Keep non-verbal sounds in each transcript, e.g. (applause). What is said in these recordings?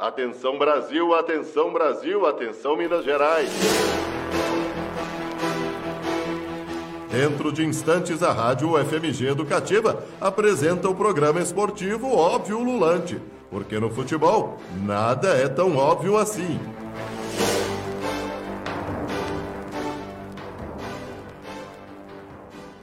Atenção Brasil, atenção Brasil, atenção Minas Gerais. Dentro de instantes, a Rádio UFMG Educativa apresenta o programa esportivo Óbvio Lulante, porque no futebol nada é tão óbvio assim.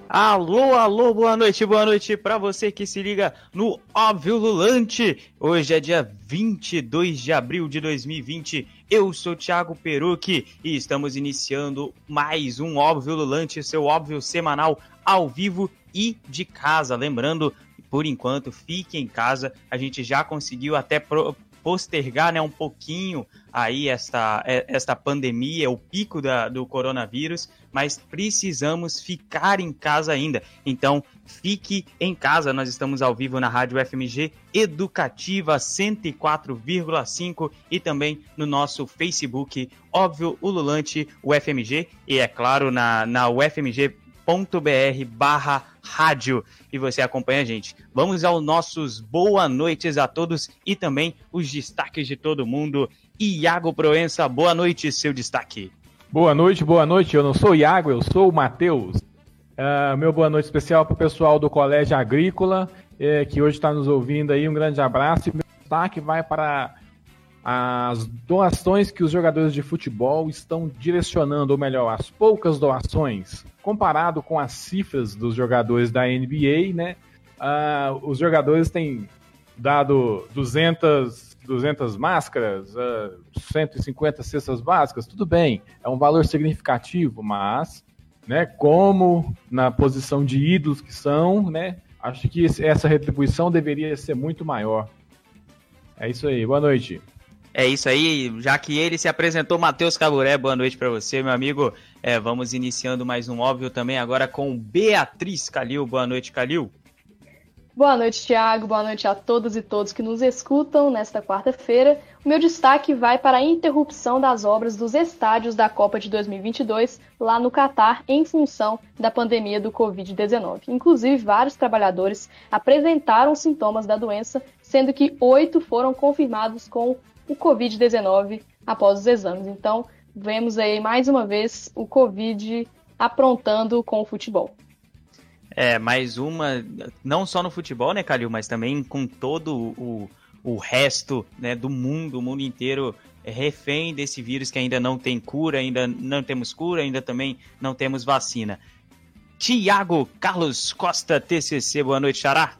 Alô, alô, boa noite, boa noite para você que se liga no Óbvio Lulante. Hoje é dia 22 de abril de 2020. Eu sou Thiago Perucchi e estamos iniciando mais um Óbvio Lulante, seu óbvio semanal ao vivo e de casa. Lembrando, por enquanto, fique em casa. A gente já conseguiu até pro postergar né, um pouquinho aí esta, é, esta pandemia, o pico da, do coronavírus, mas precisamos ficar em casa ainda. Então, fique em casa. Nós estamos ao vivo na Rádio FMG Educativa 104,5 e também no nosso Facebook, óbvio, Ululante UFMG, e é claro, na, na UFMG br barra rádio e você acompanha a gente. Vamos aos nossos boa noites a todos e também os destaques de todo mundo. Iago Proença, boa noite, seu destaque. Boa noite, boa noite. Eu não sou Iago, eu sou o Matheus. Uh, meu boa noite especial para o pessoal do Colégio Agrícola, eh, que hoje está nos ouvindo aí. Um grande abraço. E meu destaque vai para as doações que os jogadores de futebol estão direcionando, ou melhor, as poucas doações, comparado com as cifras dos jogadores da NBA, né? Uh, os jogadores têm dado 200, 200 máscaras, uh, 150 cestas básicas, tudo bem, é um valor significativo, mas, né, como na posição de ídolos que são, né, acho que essa retribuição deveria ser muito maior. É isso aí, boa noite. É isso aí, já que ele se apresentou, Matheus Caburé, boa noite para você, meu amigo. É, vamos iniciando mais um óbvio também agora com Beatriz Calil. Boa noite, Calil. Boa noite, Tiago. Boa noite a todos e todos que nos escutam nesta quarta-feira. O meu destaque vai para a interrupção das obras dos estádios da Copa de 2022 lá no Catar em função da pandemia do Covid-19. Inclusive, vários trabalhadores apresentaram sintomas da doença, sendo que oito foram confirmados com o Covid-19 após os exames. Então, vemos aí mais uma vez o Covid aprontando com o futebol. É, mais uma, não só no futebol, né, Calil, mas também com todo o, o resto né, do mundo, o mundo inteiro refém desse vírus que ainda não tem cura, ainda não temos cura, ainda também não temos vacina. Tiago Carlos Costa, TCC, boa noite, Xará.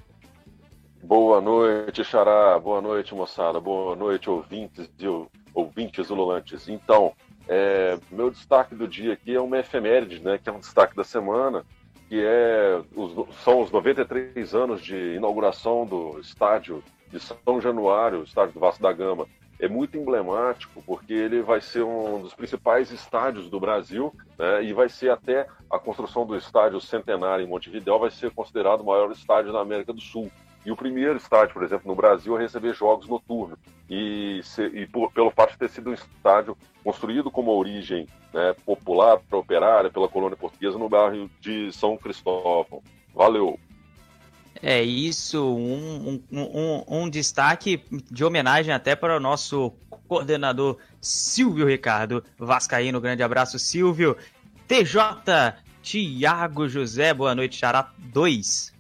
Boa noite, Xará. Boa noite, moçada. Boa noite, ouvintes e ouvintes ululantes. Então, é, meu destaque do dia aqui é uma efeméride, né, que é um destaque da semana, que é os, são os 93 anos de inauguração do estádio de São Januário, estádio do Vasco da Gama. É muito emblemático porque ele vai ser um dos principais estádios do Brasil né, e vai ser até a construção do estádio Centenário em Montevidéu vai ser considerado o maior estádio da América do Sul. E o primeiro estádio, por exemplo, no Brasil a receber jogos noturnos. E, e por, pelo fato de ter sido um estádio construído com uma origem né, popular, operária, pela colônia portuguesa no bairro de São Cristóvão. Valeu! É isso, um, um, um, um, destaque de homenagem até para o nosso coordenador Silvio Ricardo Vascaíno. Grande abraço, Silvio. TJ Tiago José, boa noite, Xará 2.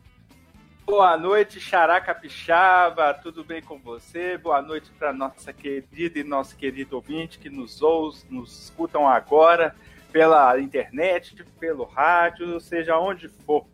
Boa noite, Xará Capixaba, tudo bem com você? Boa noite para nossa querida e nosso querido ouvinte que nos ouve, nos escutam agora pela internet, pelo rádio, seja onde for.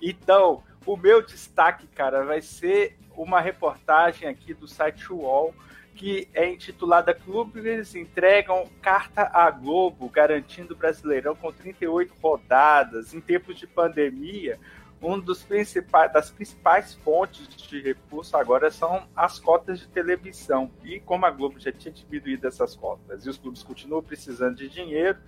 Então, o meu destaque, cara, vai ser uma reportagem aqui do site UOL que é intitulada Clubes entregam carta à Globo garantindo Brasileirão com 38 rodadas em tempos de pandemia um dos principais, das principais fontes de recurso agora são as cotas de televisão. E como a Globo já tinha diminuído essas cotas e os clubes continuam precisando de dinheiro,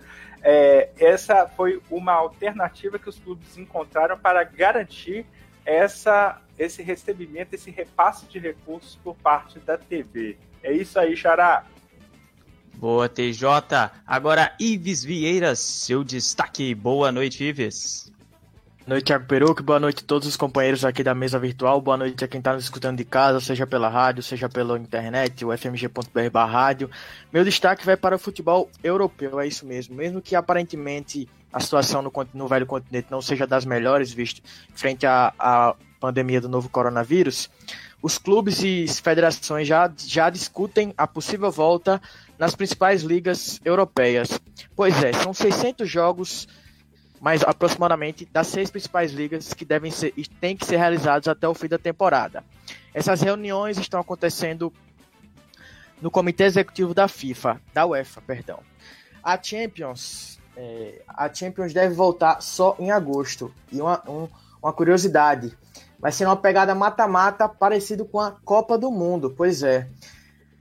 é, essa foi uma alternativa que os clubes encontraram para garantir essa, esse recebimento, esse repasse de recursos por parte da TV. É isso aí, Xará. Boa, TJ. Agora, Ives Vieira, seu destaque. Boa noite, Ives. Noite, Thiago Peruque. Boa noite a todos os companheiros aqui da mesa virtual. Boa noite a quem está nos escutando de casa, seja pela rádio, seja pela internet, o fmg.br rádio. Meu destaque vai para o futebol europeu, é isso mesmo. Mesmo que aparentemente a situação no, no velho continente não seja das melhores, visto frente à, à pandemia do novo coronavírus, os clubes e federações já, já discutem a possível volta nas principais ligas europeias. Pois é, são 600 jogos mas aproximadamente das seis principais ligas que devem ser e têm que ser realizados até o fim da temporada. Essas reuniões estão acontecendo no Comitê Executivo da FIFA, da UEFA, perdão. A Champions, é, a Champions deve voltar só em agosto. E uma, um, uma curiosidade, vai ser uma pegada mata-mata parecido com a Copa do Mundo. Pois é.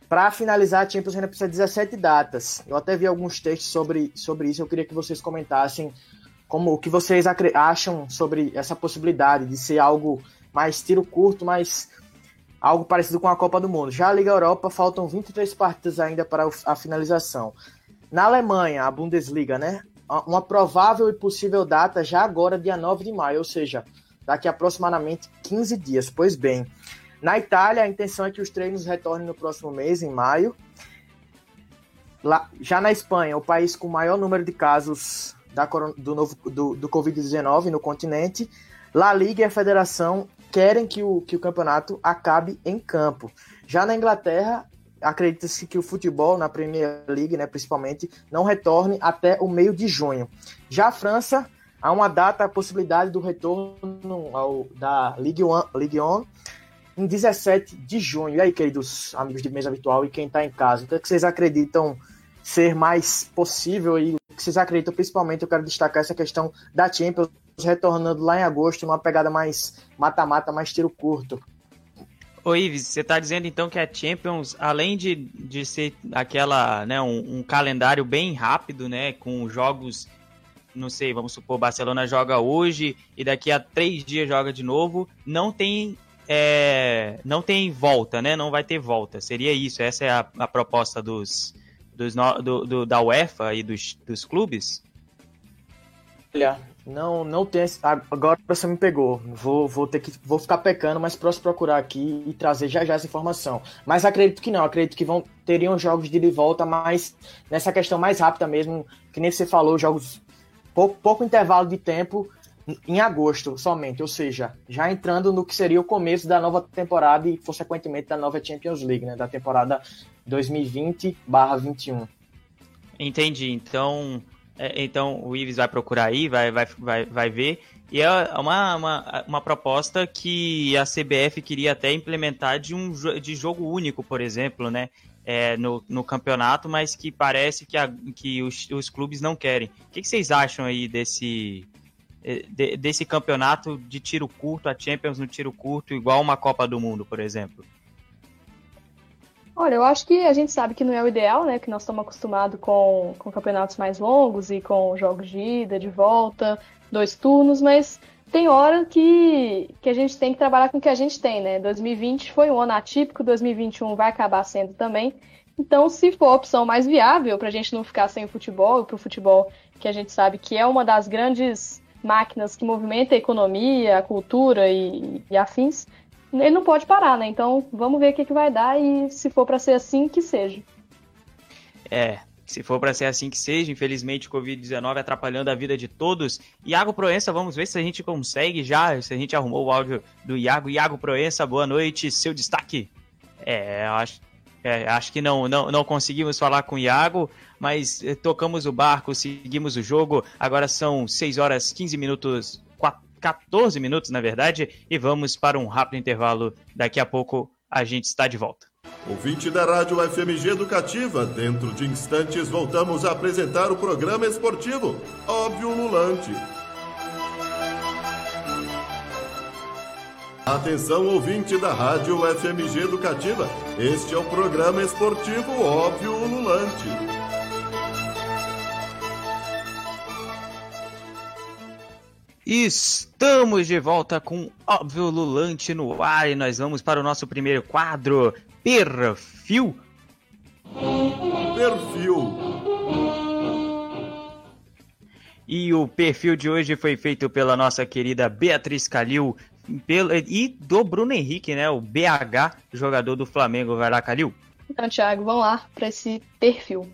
Para finalizar, a Champions ainda precisa de 17 datas. Eu até vi alguns textos sobre, sobre isso. Eu queria que vocês comentassem como o que vocês acham sobre essa possibilidade de ser algo mais tiro curto, mas algo parecido com a Copa do Mundo. Já a Liga Europa faltam 23 partidas ainda para a finalização. Na Alemanha, a Bundesliga, né? Uma provável e possível data já agora, dia 9 de maio, ou seja, daqui a aproximadamente 15 dias. Pois bem, na Itália, a intenção é que os treinos retornem no próximo mês, em maio. Lá, já na Espanha, o país com maior número de casos da, do, novo, do, do Covid-19 no continente, La Liga e a Federação querem que o, que o campeonato acabe em campo. Já na Inglaterra, acredita-se que o futebol na Premier League, né, principalmente, não retorne até o meio de junho. Já a França, há uma data, a possibilidade do retorno ao, da Ligue 1, Ligue 1 em 17 de junho. E aí, queridos amigos de mesa virtual e quem está em casa, o que, é que vocês acreditam ser mais possível e que vocês acreditam, principalmente, eu quero destacar essa questão da Champions retornando lá em agosto, numa pegada mais mata-mata, mais tiro curto. Ô Ives, você está dizendo então que a Champions, além de, de ser aquela, né, um, um, calendário bem rápido, né, com jogos, não sei, vamos supor, Barcelona joga hoje e daqui a três dias joga de novo, não tem, é, não tem volta, né, não vai ter volta, seria isso, essa é a, a proposta dos, dos, do, do, da UEFA e dos, dos clubes? Olha, não, não tem. Agora você me pegou. Vou, vou ter que. Vou ficar pecando, mas posso procurar aqui e trazer já já essa informação. Mas acredito que não. Acredito que vão teriam jogos de, de volta, mas nessa questão mais rápida mesmo, que nem você falou, jogos pouco, pouco intervalo de tempo em agosto somente, ou seja, já entrando no que seria o começo da nova temporada e, consequentemente, da nova Champions League, né, da temporada 2020/21. Entendi. Então, é, então o Ives vai procurar aí, vai, vai, vai, vai ver. E é uma, uma, uma proposta que a CBF queria até implementar de um de jogo único, por exemplo, né? É, no, no campeonato, mas que parece que, a, que os, os clubes não querem. O que, que vocês acham aí desse, de, desse campeonato de tiro curto, a Champions no tiro curto, igual uma Copa do Mundo, por exemplo? Olha, eu acho que a gente sabe que não é o ideal, né? Que nós estamos acostumados com, com campeonatos mais longos e com jogos de ida, de volta, dois turnos, mas tem hora que, que a gente tem que trabalhar com o que a gente tem, né? 2020 foi um ano atípico, 2021 vai acabar sendo também. Então, se for a opção mais viável para a gente não ficar sem o futebol, para o futebol que a gente sabe que é uma das grandes máquinas que movimentam a economia, a cultura e, e afins, ele não pode parar, né? Então vamos ver o que, que vai dar e se for para ser assim, que seja. É, se for para ser assim que seja, infelizmente o Covid-19 atrapalhando a vida de todos. Iago Proença, vamos ver se a gente consegue já, se a gente arrumou o áudio do Iago. Iago Proença, boa noite, seu destaque. É, acho, é, acho que não, não, não conseguimos falar com o Iago, mas eh, tocamos o barco, seguimos o jogo. Agora são 6 horas 15 minutos, 4, 14 minutos na verdade, e vamos para um rápido intervalo. Daqui a pouco a gente está de volta. Ouvinte da Rádio FMG Educativa, dentro de instantes voltamos a apresentar o programa esportivo Óbvio Lulante. Atenção ouvinte da Rádio FMG Educativa, este é o programa esportivo Óbvio Lulante. Estamos de volta com Óbvio Lulante no ar e nós vamos para o nosso primeiro quadro, Perfil. Perfil. E o perfil de hoje foi feito pela nossa querida Beatriz Calil e do Bruno Henrique, né? O BH, jogador do Flamengo. Vai lá, Calil. Então, Thiago, vamos lá para esse perfil.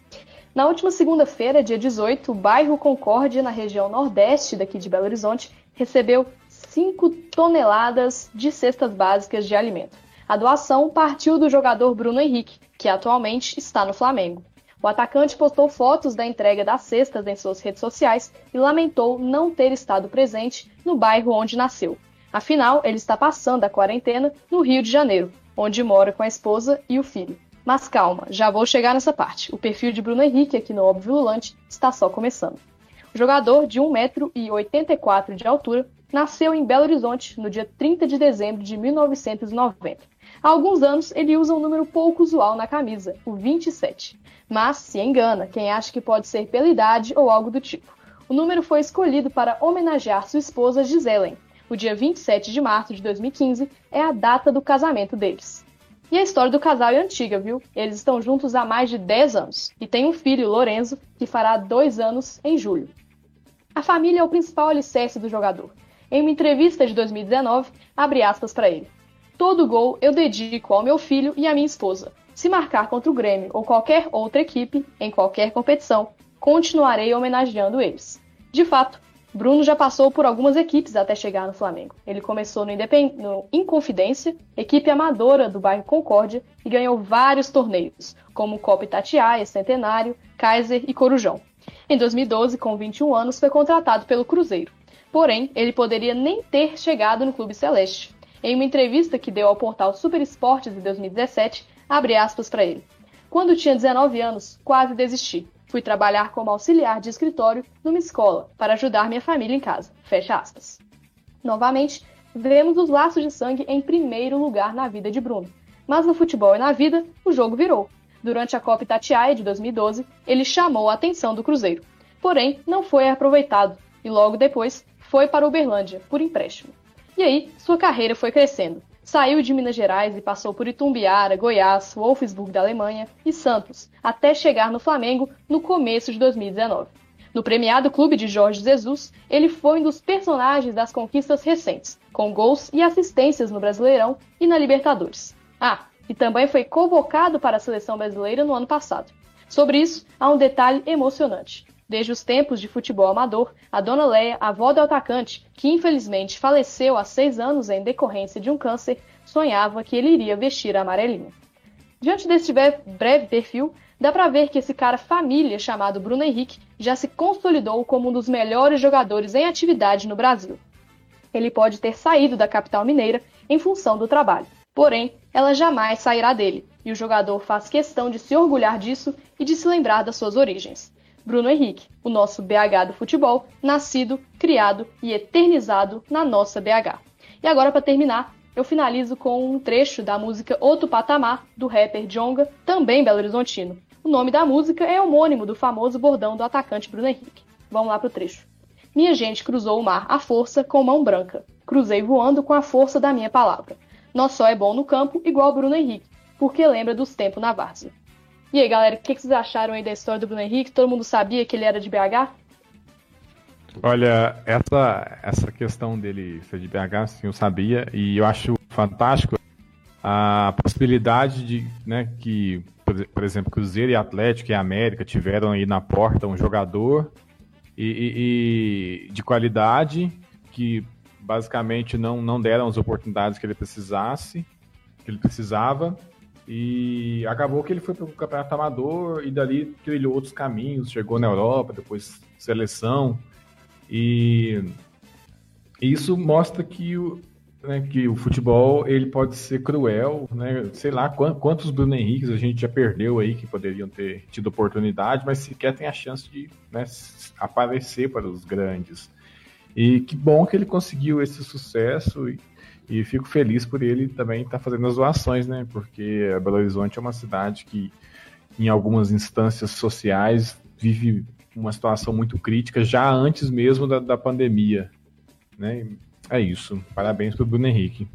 Na última segunda-feira, dia 18, o bairro Concórdia, na região nordeste daqui de Belo Horizonte, recebeu 5 toneladas de cestas básicas de alimento. A doação partiu do jogador Bruno Henrique, que atualmente está no Flamengo. O atacante postou fotos da entrega das cestas em suas redes sociais e lamentou não ter estado presente no bairro onde nasceu. Afinal, ele está passando a quarentena no Rio de Janeiro, onde mora com a esposa e o filho. Mas calma, já vou chegar nessa parte. O perfil de Bruno Henrique aqui no Óbvio Lulante está só começando. O jogador, de 1,84m de altura, nasceu em Belo Horizonte no dia 30 de dezembro de 1990. Há alguns anos ele usa um número pouco usual na camisa, o 27. Mas se engana quem acha que pode ser pela idade ou algo do tipo. O número foi escolhido para homenagear sua esposa Giselen. O dia 27 de março de 2015 é a data do casamento deles. E a história do casal é antiga, viu? Eles estão juntos há mais de 10 anos e têm um filho, Lorenzo, que fará dois anos em julho. A família é o principal alicerce do jogador. Em uma entrevista de 2019, abre aspas para ele. Todo gol eu dedico ao meu filho e à minha esposa. Se marcar contra o Grêmio ou qualquer outra equipe, em qualquer competição, continuarei homenageando eles. De fato, Bruno já passou por algumas equipes até chegar no Flamengo. Ele começou no, Independ... no Inconfidência, equipe amadora do bairro Concórdia, e ganhou vários torneios, como Copa Itatiaia, Centenário, Kaiser e Corujão. Em 2012, com 21 anos, foi contratado pelo Cruzeiro. Porém, ele poderia nem ter chegado no Clube Celeste. Em uma entrevista que deu ao portal Super Esportes em 2017, abre aspas para ele. Quando tinha 19 anos, quase desisti. Fui trabalhar como auxiliar de escritório numa escola para ajudar minha família em casa. Fecha aspas. Novamente, vemos os laços de sangue em primeiro lugar na vida de Bruno. Mas no futebol e na vida, o jogo virou. Durante a Copa Itatiaia de 2012, ele chamou a atenção do Cruzeiro. Porém, não foi aproveitado e logo depois foi para Uberlândia, por empréstimo. E aí, sua carreira foi crescendo. Saiu de Minas Gerais e passou por Itumbiara, Goiás, Wolfsburg da Alemanha e Santos, até chegar no Flamengo no começo de 2019. No premiado clube de Jorge Jesus, ele foi um dos personagens das conquistas recentes, com gols e assistências no Brasileirão e na Libertadores. Ah, e também foi convocado para a seleção brasileira no ano passado. Sobre isso, há um detalhe emocionante. Desde os tempos de futebol amador, a dona Leia, avó do atacante, que infelizmente faleceu há seis anos em decorrência de um câncer, sonhava que ele iria vestir a amarelinha. Diante desse breve perfil, dá para ver que esse cara família chamado Bruno Henrique já se consolidou como um dos melhores jogadores em atividade no Brasil. Ele pode ter saído da capital mineira em função do trabalho, porém, ela jamais sairá dele, e o jogador faz questão de se orgulhar disso e de se lembrar das suas origens. Bruno Henrique, o nosso BH do futebol, nascido, criado e eternizado na nossa BH. E agora, para terminar, eu finalizo com um trecho da música Outro Patamar, do rapper Jonga, também Belo Horizontino. O nome da música é homônimo do famoso bordão do atacante Bruno Henrique. Vamos lá pro trecho. Minha gente cruzou o mar à força com mão branca. Cruzei voando com a força da minha palavra. Nós só é bom no campo igual Bruno Henrique, porque lembra dos tempos na várzea. E aí, galera, o que, vocês acharam aí da história do Bruno Henrique? Todo mundo sabia que ele era de BH? Olha, essa, essa questão dele ser de BH, sim, eu sabia, e eu acho fantástico a possibilidade de, né, que, por exemplo, Cruzeiro e Atlético e América tiveram aí na porta um jogador e, e, e de qualidade que basicamente não, não deram as oportunidades que ele precisasse, que ele precisava, e acabou que ele foi para o campeonato amador e dali trilhou outros caminhos, chegou na Europa, depois seleção. E isso mostra que o, né, que o futebol ele pode ser cruel, né? Sei lá quantos Bruno Henriques a gente já perdeu aí que poderiam ter tido oportunidade, mas sequer tem a chance de né, aparecer para os grandes. E que bom que ele conseguiu esse sucesso e fico feliz por ele também estar tá fazendo as doações, né? Porque Belo Horizonte é uma cidade que, em algumas instâncias sociais, vive uma situação muito crítica já antes mesmo da, da pandemia. Né? É isso. Parabéns para o Bruno Henrique.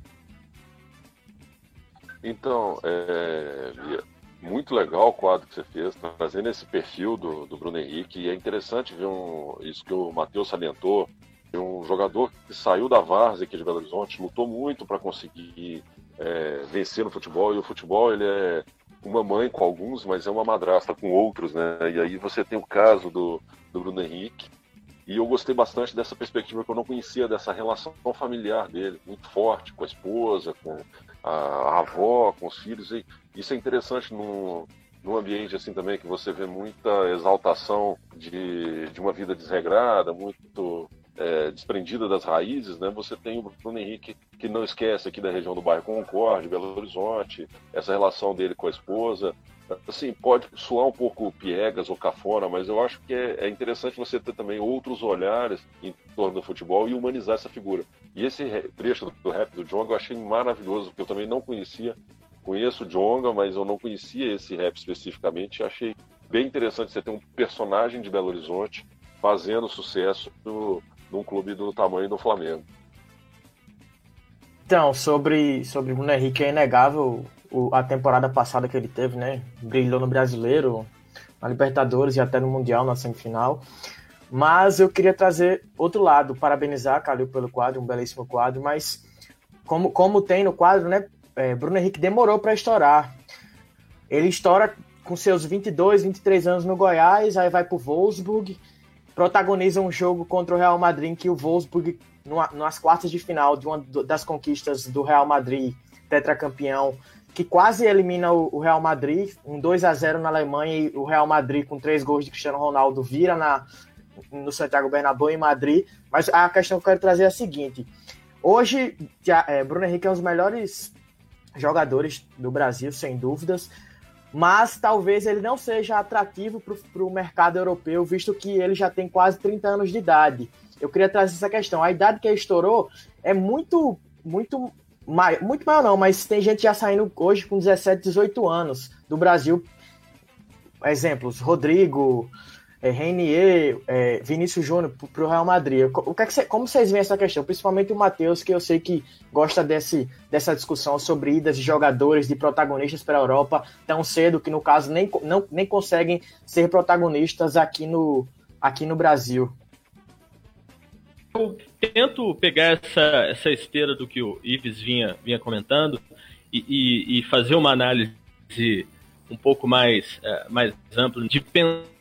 Então, é, muito legal o quadro que você fez, trazendo esse perfil do, do Bruno Henrique. E é interessante ver um, isso que o Matheus salientou, um jogador que saiu da Várzea aqui de Belo Horizonte, lutou muito para conseguir é, vencer no futebol. E o futebol ele é uma mãe com alguns, mas é uma madrasta com outros, né? E aí você tem o caso do, do Bruno Henrique. E eu gostei bastante dessa perspectiva que eu não conhecia, dessa relação familiar dele, muito forte com a esposa, com a, a avó, com os filhos. E isso é interessante num, num ambiente assim também que você vê muita exaltação de, de uma vida desregrada, muito é, desprendida das raízes, né? Você tem o Bruno Henrique que não esquece aqui da região do bairro Concorde, Belo Horizonte, essa relação dele com a esposa. Assim, pode soar um pouco piegas ou cafona, mas eu acho que é, é interessante você ter também outros olhares em torno do futebol e humanizar essa figura. E esse trecho do rap do Jonga eu achei maravilhoso, porque eu também não conhecia. Conheço o Jonga, mas eu não conhecia esse rap especificamente. Achei bem interessante você ter um personagem de Belo Horizonte fazendo sucesso no, num clube do tamanho do Flamengo. Então, sobre, sobre o Bruno Henrique, é inegável o, a temporada passada que ele teve, né? Brilhou no Brasileiro, na Libertadores e até no Mundial, na semifinal. Mas eu queria trazer outro lado, parabenizar Calil pelo quadro, um belíssimo quadro, mas como, como tem no quadro, né? É, Bruno Henrique demorou para estourar. Ele estoura com seus 22, 23 anos no Goiás, aí vai para o Wolfsburg, protagoniza um jogo contra o Real Madrid em que o Wolfsburg, nas quartas de final de uma das conquistas do Real Madrid, tetracampeão, que quase elimina o, Real Madrid, um 2 a 0 na Alemanha e o Real Madrid com três gols de Cristiano Ronaldo vira na, no Santiago Bernabéu em Madrid. Mas a questão que eu quero trazer é a seguinte: hoje, é, Bruno Henrique é um dos melhores jogadores do Brasil, sem dúvidas mas talvez ele não seja atrativo para o mercado europeu, visto que ele já tem quase 30 anos de idade. Eu queria trazer essa questão. A idade que ele estourou é muito, muito, mai, muito maior não, mas tem gente já saindo hoje com 17, 18 anos do Brasil. Exemplos, Rodrigo, é, Reinier, é, Vinícius Júnior para o Real Madrid. O que é que cê, como vocês veem essa questão? Principalmente o Matheus, que eu sei que gosta desse, dessa discussão sobre idas de jogadores, de protagonistas para a Europa tão cedo, que no caso nem, não, nem conseguem ser protagonistas aqui no, aqui no Brasil. Eu tento pegar essa, essa esteira do que o Ives vinha, vinha comentando e, e, e fazer uma análise um pouco mais, é, mais ampla de pensar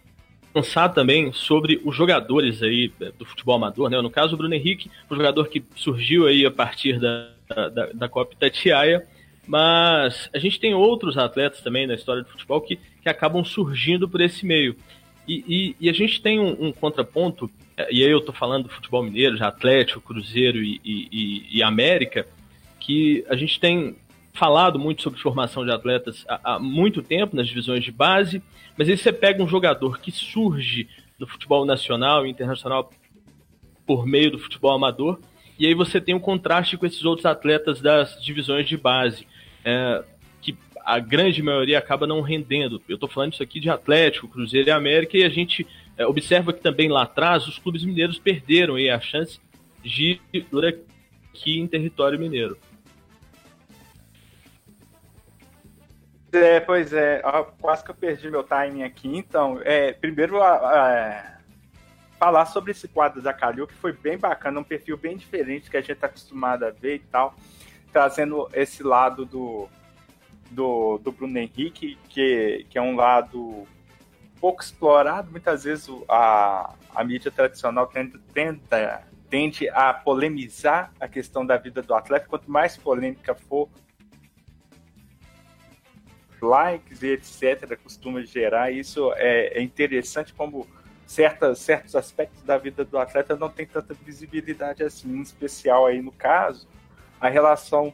pensar também sobre os jogadores aí é, do futebol amador, né? No caso, o Bruno Henrique, um jogador que surgiu aí a partir da, da, da Copa Itatiaia, mas a gente tem outros atletas também na história do futebol que, que acabam surgindo por esse meio. E, e, e a gente tem um, um, contraponto, é, e aí eu tô falando do futebol mineiro, de Atlético, Cruzeiro e, e América, que a gente tem falado muito sobre formação de atletas há, há, muito tempo nas divisões de base, mas aí você pega um jogador que surge no futebol nacional e internacional por meio do futebol amador, e aí você tem um contraste com esses outros atletas das divisões de base, é, que a grande maioria acaba não rendendo. Eu estou falando isso aqui de Atlético, Cruzeiro e América, e a gente é, observa que também lá atrás os clubes mineiros perderam aí a chance de aqui em território mineiro. É, pois é, quase que eu perdi meu timing aqui. Então, é, primeiro, é, falar sobre esse quadro da Calil, que foi bem bacana, um perfil bem diferente que a gente está acostumado a ver e tal, trazendo esse lado do, do, do Bruno Henrique, que, que é um lado pouco explorado. Muitas vezes a, a mídia tradicional tenta, tenta, tende a polemizar a questão da vida do atleta. Quanto mais polêmica for, likes e etc. costuma gerar. Isso é, é interessante como certos aspectos da vida do atleta não tem tanta visibilidade assim, em especial aí no caso, a relação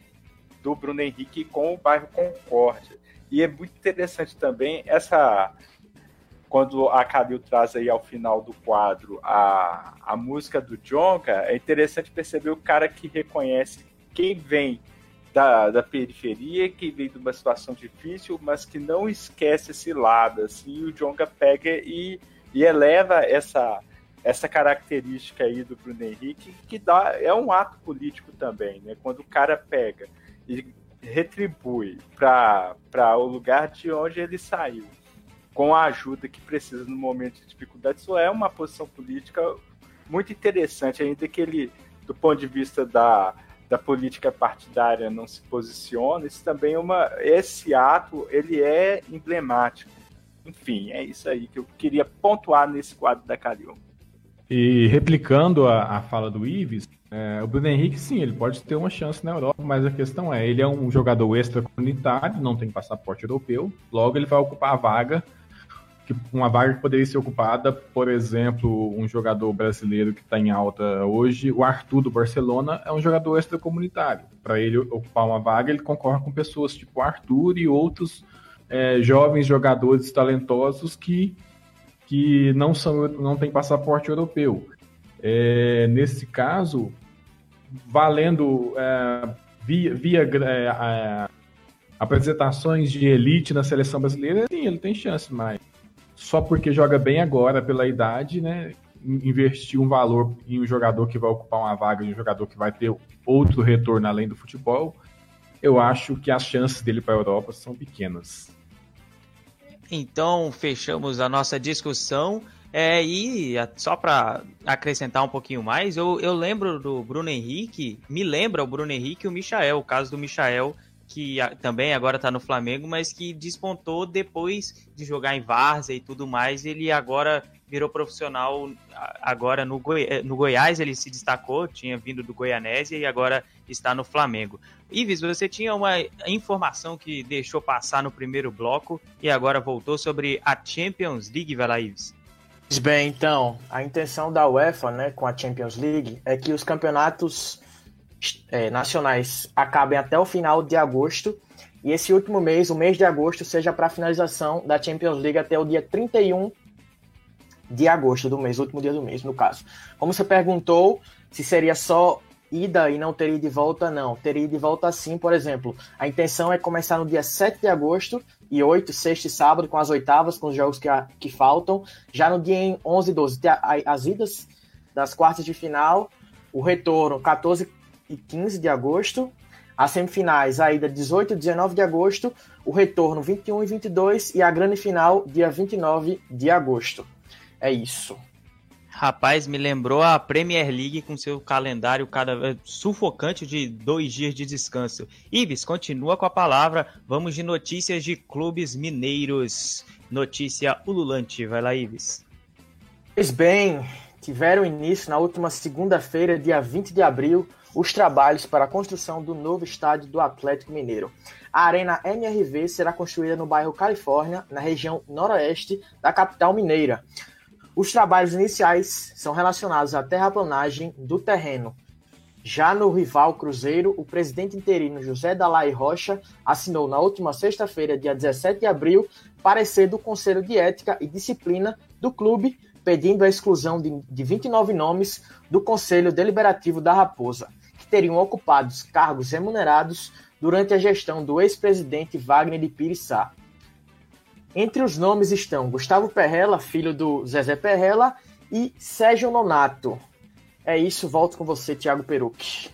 do Bruno Henrique com o bairro Concórdia. E é muito interessante também essa quando a Calil traz aí ao final do quadro a, a música do Jonga, é interessante perceber o cara que reconhece quem vem da, da periferia, que vem de uma situação difícil, mas que não esquece esse lado, assim, o Jonga pega e, e eleva essa, essa característica aí do Bruno Henrique, que dá, é um ato político também, né? Quando o cara pega e retribui para o lugar de onde ele saiu, com a ajuda que precisa no momento de dificuldade, isso é uma posição política muito interessante, ainda que ele, do ponto de vista da, da política partidária, não se posicione, isso também é uma, esse ato ele é emblemático. Enfim, é isso aí que eu queria pontuar nesse quadro da Calil. E replicando a, a fala do Ives, é, o Bruno Henrique, sim, ele pode ter uma chance na Europa, mas a questão é, ele é um jogador extracomunitário, não tem passaporte europeu, logo ele vai ocupar a vaga, que uma vaga que poderia ser ocupada, por exemplo, um jogador brasileiro que está em alta hoje, o Arthur do Barcelona, é um jogador extracomunitário. Para ele ocupar uma vaga, ele concorre com pessoas tipo Arthur e outros é, jovens jogadores talentosos que que não, são, não têm passaporte europeu. É, nesse caso, valendo é, via, via é, apresentações de elite na seleção brasileira, sim, ele tem chance, mas só porque joga bem agora pela idade, né? Investir um valor em um jogador que vai ocupar uma vaga de um jogador que vai ter outro retorno além do futebol, eu acho que as chances dele para a Europa são pequenas. Então, fechamos a nossa discussão. É, e só para acrescentar um pouquinho mais, eu, eu lembro do Bruno Henrique, me lembra o Bruno Henrique e o Michael, o caso do Michael, que também agora está no Flamengo, mas que despontou depois de jogar em Várzea e tudo mais. Ele agora virou profissional agora no, Goi eh, no Goiás, ele se destacou, tinha vindo do Goianésia e agora está no Flamengo. Ives, você tinha uma informação que deixou passar no primeiro bloco e agora voltou sobre a Champions League, vai lá, Ives. Bem, então, a intenção da UEFA né, com a Champions League é que os campeonatos é, nacionais acabem até o final de agosto e esse último mês, o mês de agosto, seja para a finalização da Champions League até o dia 31 de agosto do mês, último dia do mês, no caso. Como você perguntou se seria só ida e não teria de volta, não. Teria de volta sim, por exemplo. A intenção é começar no dia 7 de agosto e 8, sexta e sábado, com as oitavas, com os jogos que, que faltam. Já no dia 11 e 12, as idas das quartas de final, o retorno 14 e 15 de agosto, as semifinais, a ida 18 e 19 de agosto, o retorno 21 e 22 e a grande final dia 29 de agosto. É isso. Rapaz, me lembrou a Premier League com seu calendário cada sufocante de dois dias de descanso. Ibis, continua com a palavra. Vamos de notícias de clubes mineiros. Notícia ululante. Vai lá, Ibis. Pois bem, tiveram início na última segunda-feira, dia 20 de abril, os trabalhos para a construção do novo estádio do Atlético Mineiro. A Arena MRV será construída no bairro Califórnia, na região noroeste da capital mineira. Os trabalhos iniciais são relacionados à terraplanagem do terreno. Já no rival Cruzeiro, o presidente interino José Dalai Rocha assinou na última sexta-feira, dia 17 de abril, parecer do Conselho de Ética e Disciplina do clube, pedindo a exclusão de, de 29 nomes do Conselho Deliberativo da Raposa, teriam ocupado cargos remunerados durante a gestão do ex-presidente Wagner de Pirissá. Entre os nomes estão Gustavo Perrella, filho do Zezé Perrella, e Sérgio Nonato. É isso, volto com você, Thiago Perucci.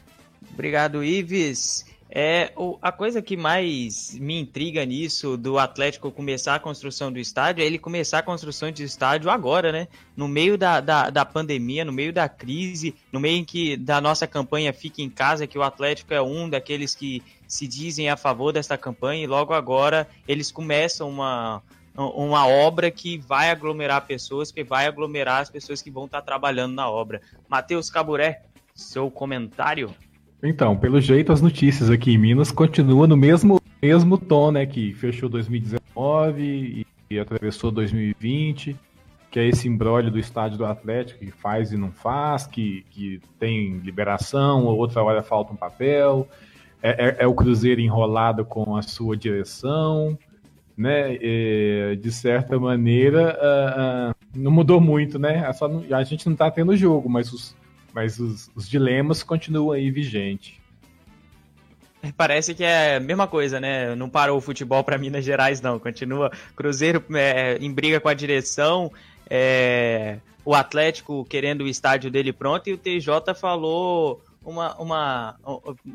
Obrigado, Ives. É, o, a coisa que mais me intriga nisso do Atlético começar a construção do estádio é ele começar a construção de estádio agora, né? No meio da, da, da pandemia, no meio da crise, no meio em que da nossa campanha Fique em Casa, que o Atlético é um daqueles que se dizem a favor desta campanha, e logo agora eles começam uma, uma obra que vai aglomerar pessoas, que vai aglomerar as pessoas que vão estar trabalhando na obra. Matheus Caburé, seu comentário? Então, pelo jeito, as notícias aqui em Minas continuam no mesmo, mesmo tom, né? Que fechou 2019 e, e atravessou 2020, que é esse embrólio do estádio do Atlético, que faz e não faz, que, que tem liberação, outra hora falta um papel, é, é, é o Cruzeiro enrolado com a sua direção, né? E, de certa maneira, uh, uh, não mudou muito, né? É a gente não está tendo jogo, mas os mas os, os dilemas continuam aí vigentes. É, parece que é a mesma coisa, né? Não parou o futebol para Minas Gerais, não. Continua Cruzeiro é, em briga com a direção, é, o Atlético querendo o estádio dele pronto e o TJ falou uma, uma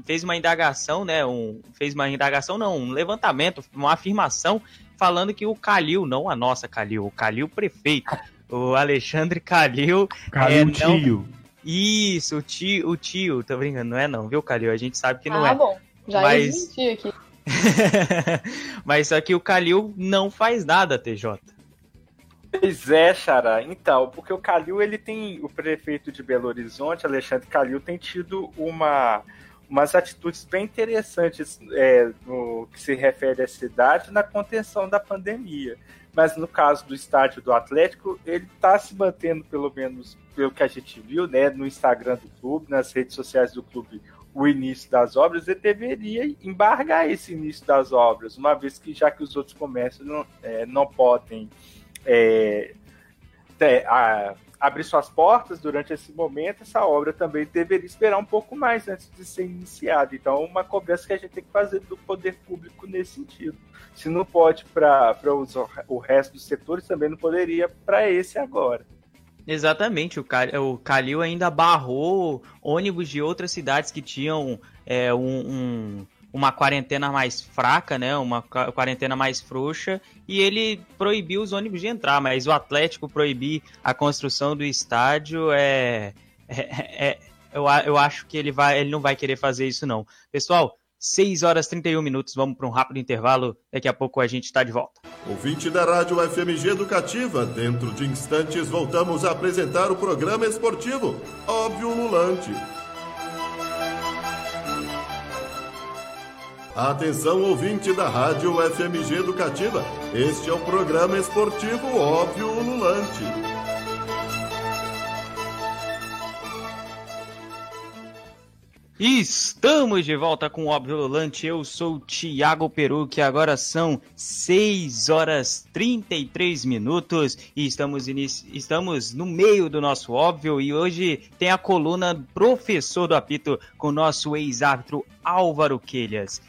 fez uma indagação, né? Um, fez uma indagação, não, um levantamento, uma afirmação falando que o Calil, não a nossa Calil, o Calil prefeito, o Alexandre Calil, Calil é, tio. Isso, o tio, o tio, tô brincando, não é não, viu, Calil? A gente sabe que não ah, é. Ah, bom, já mas... aqui. (laughs) mas só que o Calil não faz nada, TJ. Pois é, Xará. Então, porque o Calil, ele tem. O prefeito de Belo Horizonte, Alexandre Calil, tem tido uma, umas atitudes bem interessantes é, no que se refere à cidade na contenção da pandemia. Mas no caso do estádio do Atlético, ele está se mantendo, pelo menos pelo que a gente viu, né, no Instagram do clube, nas redes sociais do clube, o início das obras, ele deveria embargar esse início das obras, uma vez que já que os outros comércios não, é, não podem é, é, a, abrir suas portas durante esse momento, essa obra também deveria esperar um pouco mais antes de ser iniciada. Então, uma cobrança que a gente tem que fazer do poder público nesse sentido. Se não pode para o resto dos setores, também não poderia para esse agora. Exatamente, o, Calil ainda barrou ônibus de outras cidades que tinham é, um, um uma quarentena mais fraca, né? Uma quarentena mais frouxa, e ele proibiu os ônibus de entrar, mas o Atlético proibir a construção do estádio é. é, é, é eu, eu acho que ele, vai, ele não vai querer fazer isso, não. Pessoal, 6 horas e 31 minutos, vamos para um rápido intervalo, daqui a pouco a gente está de volta. Ouvinte da Rádio FMG Educativa, dentro de instantes voltamos a apresentar o programa esportivo Óbvio Lulante. Atenção ouvinte da Rádio FMG Educativa, este é o programa esportivo Óbvio Ululante. Estamos de volta com o Óbvio Ululante, eu sou o Thiago Peru, que agora são 6 horas 33 minutos e estamos, estamos no meio do nosso Óbvio e hoje tem a coluna Professor do Apito com o nosso ex-árbitro Álvaro Quelhas.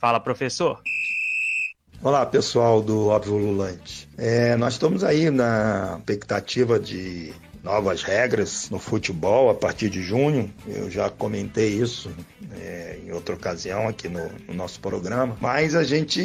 Fala, professor. Olá, pessoal do Óbvio Lulante. É, nós estamos aí na expectativa de novas regras no futebol a partir de junho. Eu já comentei isso é, em outra ocasião aqui no, no, nosso programa. Mas a gente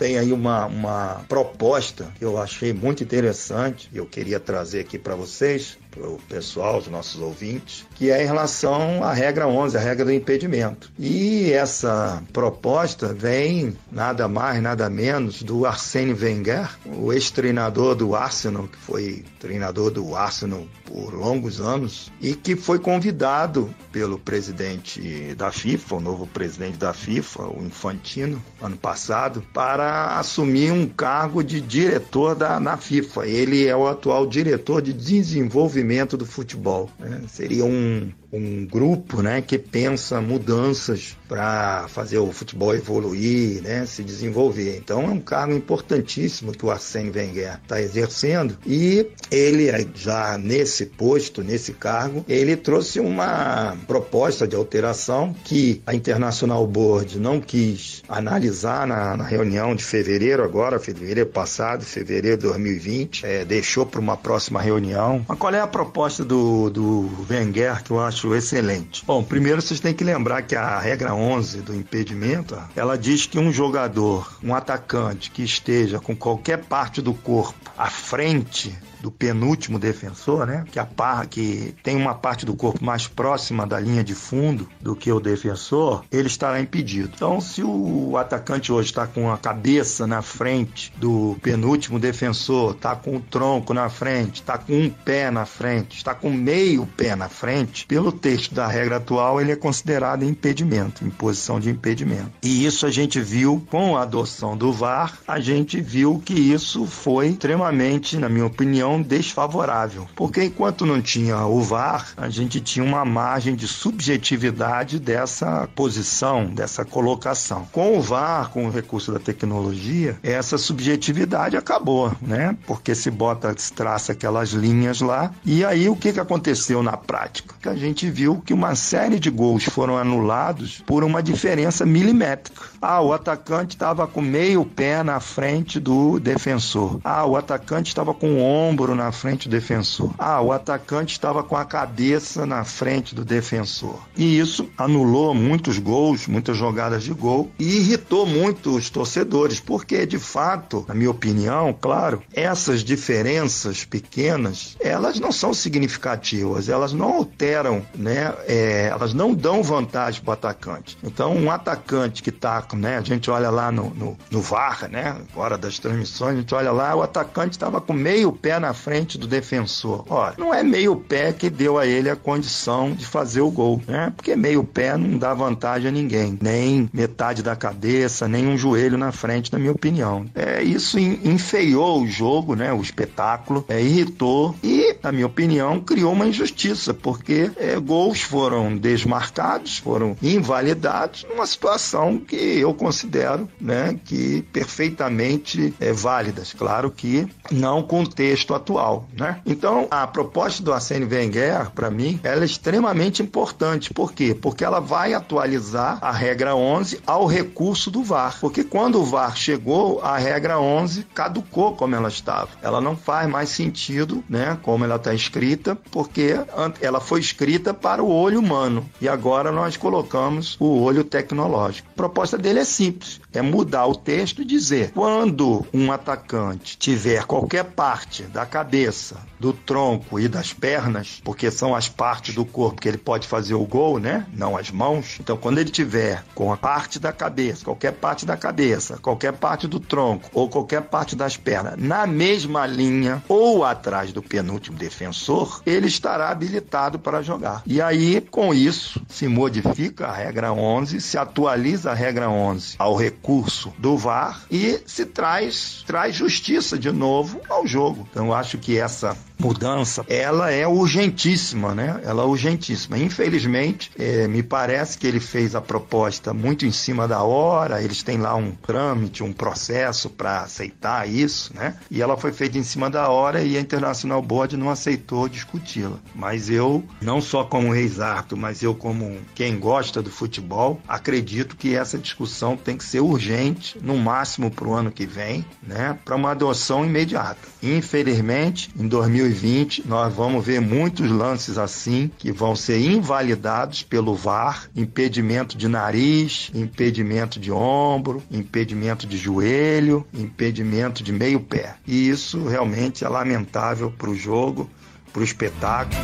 tem aí uma, uma proposta que eu achei muito interessante e eu queria trazer aqui para vocês para o pessoal, os nossos ouvintes, que é em relação à regra 11, a regra do impedimento. E essa proposta vem nada mais, nada menos do Arsene Wenger, o ex-treinador do Arsenal, que foi treinador do Arsenal por longos anos e que foi convidado pelo presidente da FIFA, o novo presidente da FIFA, o Infantino, ano passado, para assumir um cargo de diretor da, na FIFA. Ele é o atual diretor de desenvolvimento do futebol. Né? Seria um, um grupo né, que pensa mudanças para fazer o futebol evoluir, né, se desenvolver. Então é um cargo importantíssimo que o Arsene Wenger está exercendo e ele já nesse posto, nesse cargo, ele trouxe uma proposta de alteração que a International Board não quis analisar na, na reunião de fevereiro agora, fevereiro passado, fevereiro de 2020, é, deixou para uma próxima reunião. Mas qual é a proposta do, do Wenger que eu acho excelente. Bom, primeiro vocês têm que lembrar que a regra 11 do impedimento, ela diz que um jogador, um atacante que esteja com qualquer parte do corpo à frente do penúltimo defensor, né? Que, a par, que tem uma parte do corpo mais próxima da linha de fundo do que o defensor, ele estará impedido. Então, se o atacante hoje está com a cabeça na frente do penúltimo defensor, está com o tronco na frente, está com um pé na frente, está com meio pé na frente, pelo texto da regra atual, ele é considerado impedimento, em posição de impedimento. E isso a gente viu com a adoção do VAR, a gente viu que isso foi extremamente, na minha opinião, desfavorável. Porque enquanto não tinha o VAR, a gente tinha uma margem de subjetividade dessa posição, dessa colocação. Com o VAR, com o recurso da tecnologia, essa subjetividade acabou, né? Porque se bota, se traça aquelas linhas lá. E aí o que, que aconteceu na prática? Que a gente viu que uma série de gols foram anulados por uma diferença milimétrica. Ah, o atacante estava com meio pé na frente do defensor. defensor. Ah, o atacante estava com o ombro na frente do defensor. Ah, o atacante estava com a cabeça na frente do defensor. E isso anulou muitos gols, muitas jogadas de gol e irritou muito os torcedores, porque de fato, na minha opinião, claro, essas diferenças pequenas, elas não são significativas, elas não alteram, né? É, elas não dão vantagem para o atacante. Então, um atacante que está, né? A gente olha lá no, no, no VAR, né? Fora das transmissões, a gente olha lá, o atacante estava com meio pé na frente do defensor. Olha, não é meio pé que deu a ele a condição de fazer o gol, né? Porque meio pé não dá vantagem a ninguém, nem metade da cabeça, nem um joelho na frente, na minha opinião. É, isso enfeiou o jogo, né? O espetáculo, é, irritou e, na minha opinião, criou uma injustiça, porque é, gols foram desmarcados, foram invalidados numa situação que eu considero, né? Que perfeitamente é, válidas. Claro que não com o texto atual, né? Então, a proposta do Arsene Wenger, para mim, ela é extremamente importante. Por quê? Porque ela vai atualizar a regra 11 ao recurso do VAR. Porque quando o VAR chegou, a regra 11 caducou como ela estava. Ela não faz mais sentido, né, como ela está escrita, porque ela foi escrita para o olho humano e agora nós colocamos o olho tecnológico. A proposta dele é simples, é mudar o texto e dizer: quando um atacante tiver qualquer parte da cabeça, do tronco e das pernas, porque são as partes do corpo que ele pode fazer o gol, né? Não as mãos. Então, quando ele tiver com a parte da cabeça, qualquer parte da cabeça, qualquer parte do tronco ou qualquer parte das pernas na mesma linha ou atrás do penúltimo defensor, ele estará habilitado para jogar. E aí, com isso, se modifica a regra 11, se atualiza a regra 11 ao recurso do VAR e se traz, traz justiça de novo ao jogo. Então, eu acho que essa mudança, ela é urgentíssima, né? Ela é urgentíssima. Infelizmente, é, me parece que ele fez a proposta muito em cima da hora, eles têm lá um trâmite, um processo para aceitar isso, né? E ela foi feita em cima da hora e a International Board não aceitou discuti-la. Mas eu, não só como ex-árbitro, mas eu como quem gosta do futebol, acredito que essa discussão tem que ser urgente, no máximo para o ano que vem, né? Para uma adoção imediata. Infelizmente, em 2020 2020, nós vamos ver muitos lances assim que vão ser invalidados pelo VAR, impedimento de nariz, impedimento de ombro, impedimento de joelho, impedimento de meio pé. E isso realmente é lamentável para o jogo, para o espetáculo.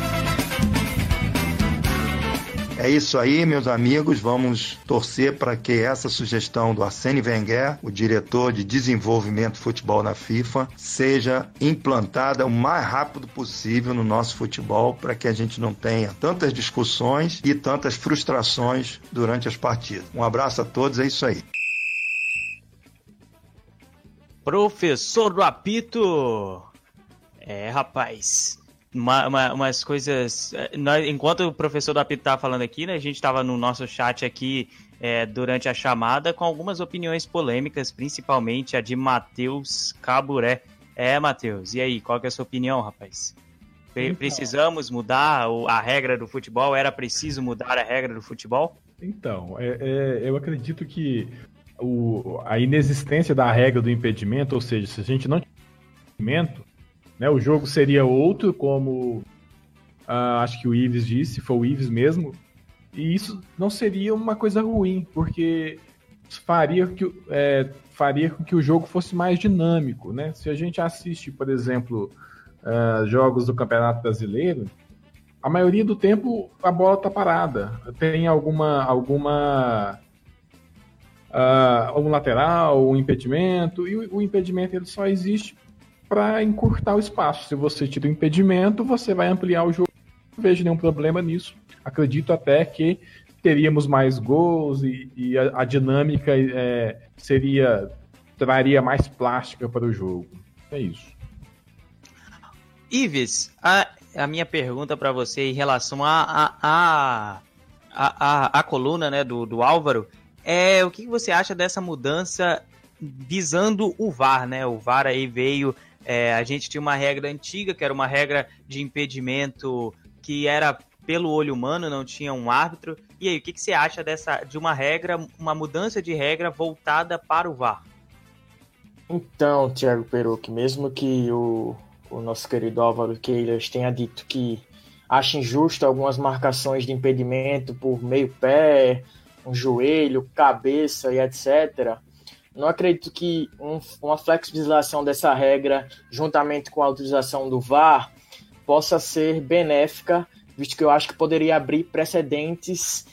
É isso aí, meus amigos. Vamos torcer para que essa sugestão do Arsene Wenger, o diretor de desenvolvimento de futebol na FIFA, seja implantada o mais rápido possível no nosso futebol para que a gente não tenha tantas discussões e tantas frustrações durante as partidas. Um abraço a todos, é isso aí. Professor do apito. É, rapaz uma, uma, umas coisas. Eh, nós, enquanto o professor do apito estava falando aqui, né, a gente estava no nosso chat aqui é, durante a chamada com algumas opiniões polêmicas, principalmente a de Matheus Caburé. É, Matheus, e aí, qual que é a sua opinião, rapaz? Então, Precisamos mudar a regra do futebol? Era preciso mudar a regra do futebol? Então, é, é, eu acredito que o, a inexistência da regra do impedimento, ou seja, se a gente não tiver impedimento, né? O jogo seria outro, como uh, acho que o Ives disse, foi o Ives mesmo. E isso não seria uma coisa ruim, porque faria, que, é, faria com que o jogo fosse mais dinâmico. Né? Se a gente assiste, por exemplo, uh, jogos do Campeonato Brasileiro, a maioria do tempo a bola está parada. Tem alguma alguma uh, um lateral, um impedimento, e o, o impedimento ele só existe para encurtar o espaço. Se você tira o impedimento, você vai ampliar o jogo. Não vejo nenhum problema nisso. Acredito até que teríamos mais gols e, e a, a, dinâmica é, seria traria mais plástica para o jogo. É isso. Ives, a, a minha pergunta para você em relação a, a, a, a, a, coluna né, do, do Álvaro é o que você acha dessa mudança visando o VAR, né? O VAR aí veio é, a gente tinha uma regra antiga, que era uma regra de impedimento que era pelo olho humano, não tinha um árbitro. E aí, o que, que você acha dessa de uma regra, uma mudança de regra voltada para o VAR? Então, Thiago Peruque, mesmo que o, o nosso querido Álvaro Queiras tenha dito que acha injusto algumas marcações de impedimento por meio pé, um joelho, cabeça e etc., não acredito que um, uma flexibilização dessa regra, juntamente com a utilização do VAR, possa ser benéfica, visto que eu acho que poderia abrir precedentes